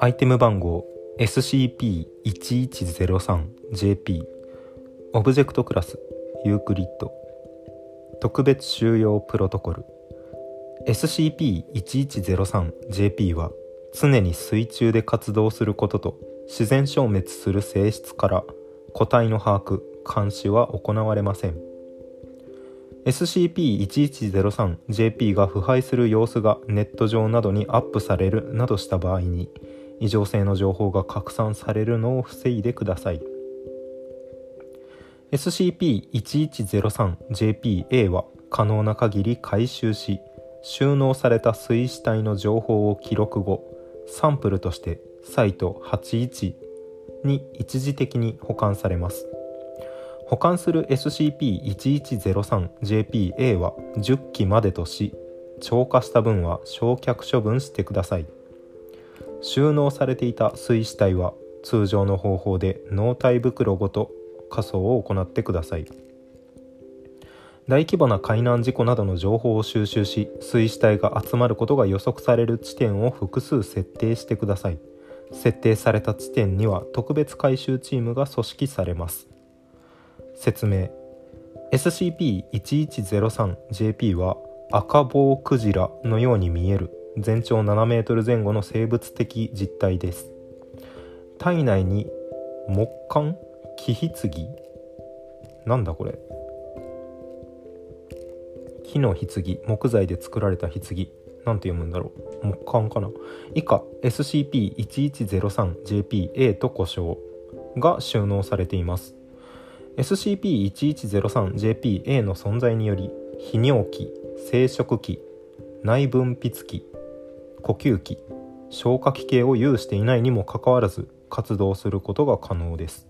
アイテム番号 SCP-1103JP オブジェクトクラスユークリッド特別収容プロトコル SCP-1103JP は常に水中で活動することと自然消滅する性質から個体の把握監視は行われません。SCP-1103JP が腐敗する様子がネット上などにアップされるなどした場合に異常性の情報が拡散されるのを防いでください。SCP-1103JPA は可能な限り回収し収納された水死体の情報を記録後サンプルとしてサイト81に一時的に保管されます。保管する SCP-1103JPA は10機までとし超過した分は焼却処分してください。収納されていた水死体は通常の方法で納体袋ごと火葬を行ってください。大規模な海難事故などの情報を収集し水死体が集まることが予測される地点を複数設定してください。設定された地点には特別回収チームが組織されます。説明。SCP-1103JP は赤棒クジラのように見える。全長7メートル前後の生物的実体です。体内に木管木棺？なんだこれ。木の棺。木材で作られた棺。なんて読むんだろう。木管かな。以下 SCP-1103JPA と呼称が収納されています。SCP-1103JPA の存在により泌尿器生殖器内分泌器呼吸器消化器系を有していないにもかかわらず活動することが可能です。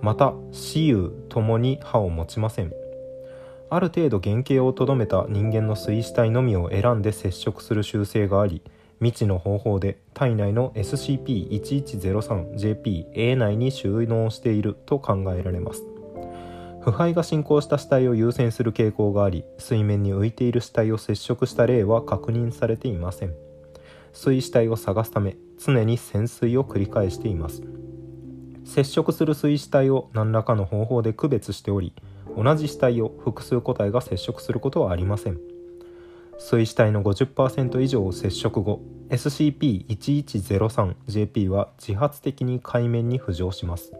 また死有ともに歯を持ちません。ある程度原型をとどめた人間の水死体のみを選んで接触する習性があり未知の方法で体内の SCP-1103JPA 内に収納していると考えられます。腐敗が進行した死体を優先する傾向があり水面に浮いている死体を接触した例は確認されていません。水死体を探すため常に潜水を繰り返しています。接触する水死体を何らかの方法で区別しており同じ死体を複数個体が接触することはありません。水死体の50%以上を接触後 SCP-1103JP は自発的に海面に浮上します。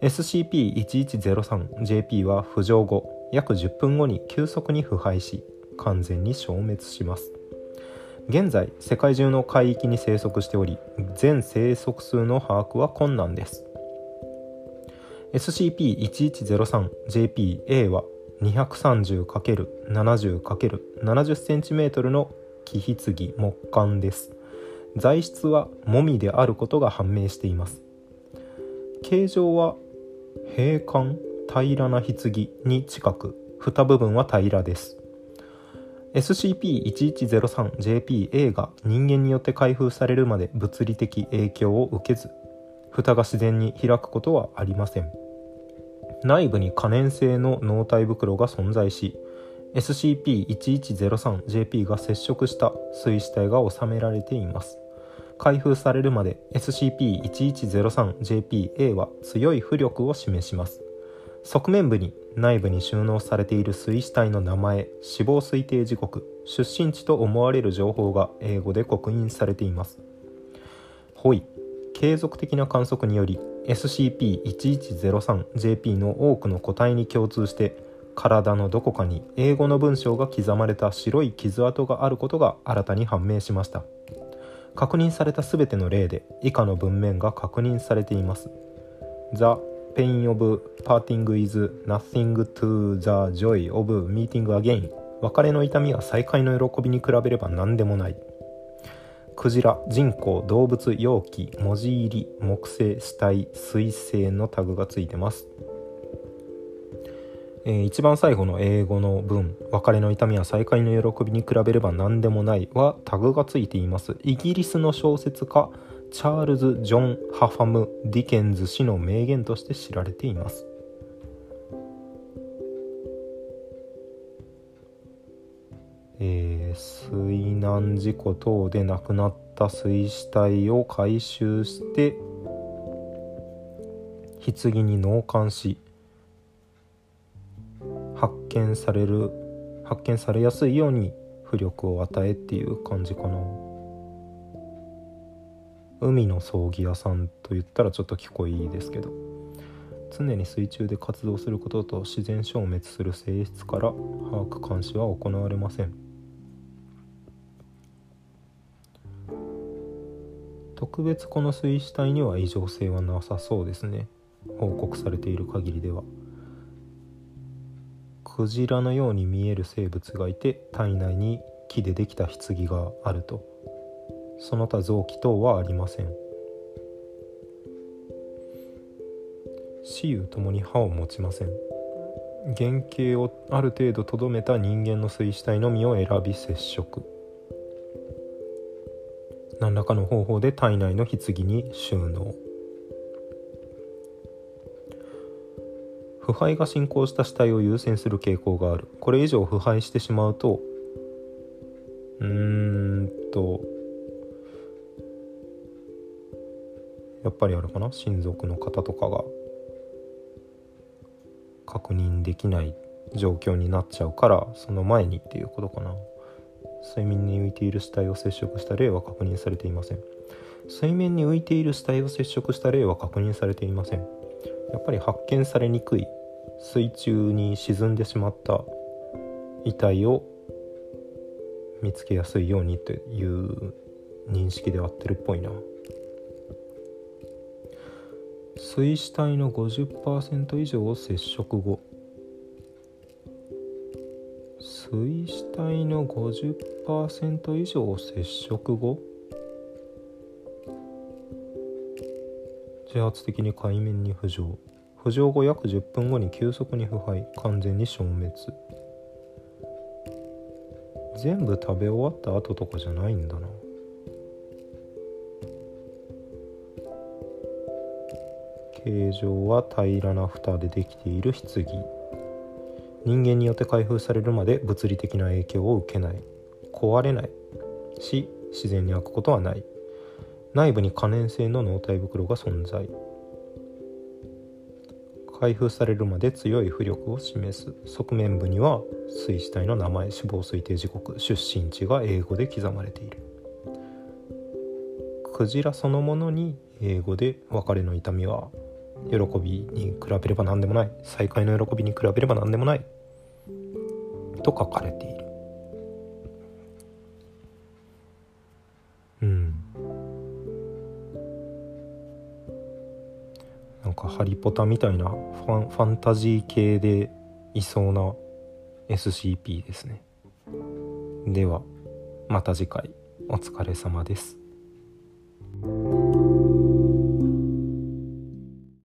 SCP-1103JP は浮上後約10分後に急速に腐敗し完全に消滅します。現在世界中の海域に生息しており全生息数の把握は困難です。SCP-1103JPA は 230×70×70cm の木棺木管です。材質はもみであることが判明しています。形状は平坦平らな棺に近く蓋部分は平らです。SCP-1103JPA が人間によって開封されるまで物理的影響を受けず蓋が自然に開くことはありません。内部に可燃性の納体袋が存在し SCP-1103JP が接触した水死体が収められています。開封されるまで SCP-1103JPA は強い浮力を示します。側面部に内部に収納されている水死体の名前死亡推定時刻出身地と思われる情報が英語で刻印されています。ホイ継続的な観測により SCP-1103JP の多くの個体に共通して体のどこかに英語の文章が刻まれた白い傷跡があることが新たに判明しました。確認された全ての例で以下の文面が確認されています。The pain of parting is nothing to the joy of meeting again. 別れの痛みは再会の喜びに比べれば何でもない。クジラ人工動物容器文字入り木星死体水星のタグがついてます、えー、一番最後の英語の文「別れの痛みは再会の喜びに比べれば何でもない」はタグがついています。イギリスの小説家チャールズ・ジョン・ハファム・ディケンズ氏の名言として知られています。えー、水難事故等で亡くなった水死体を回収して棺に納棺し見される発見されやすいように浮力を与えっていう感じかな。海の葬儀屋さんと言ったらちょっと聞こえいいですけど。常に水中で活動することと自然消滅する性質から把握監視は行われません。特別この水死体には異常性はなさそうですね。報告されている限りでは。クジラのように見える生物がいて体内に木でできた棺があると。その他臓器等はありません。雌雄ともに歯を持ちません。原型をある程度とどめた人間の水死体のみを選び接触。何らかの方法で体内の棺に収納。腐敗が進行した死体を優先する傾向がある。これ以上腐敗してしまうとうーんとやっぱりあれかな？親族の方とかが確認できない状況になっちゃうからその前にっていうことかな。水面に浮いている死体を接触した例は確認されていません。水面に浮いている死体を接触した例は確認されていません。やっぱり発見されにくい。水中に沈んでしまった遺体を見つけやすいようにという認識で合ってるっぽいな。水死体の50%以上を接触後。水死体の50%以上を接触後。自発的に海面に浮上。浮上後約10分後に急速に腐敗完全に消滅。全部食べ終わった後とかじゃないんだな。形状は平らな蓋でできている棺。人間によって開封されるまで物理的な影響を受けない。壊れない。し自然に開くことはない。内部に可燃性の納体袋が存在。開封されるまで強い浮力を示す側面部には水死体の名前死亡推定時刻出身地が英語で刻まれている。クジラそのものに英語で別れの痛みは喜びに比べれば何でもない。再会の喜びに比べれば何でもない。と書かれている。なんかハリポタみたいなファンファンタジー系でいそうな SCP ですね。ではまた次回お疲れ様です。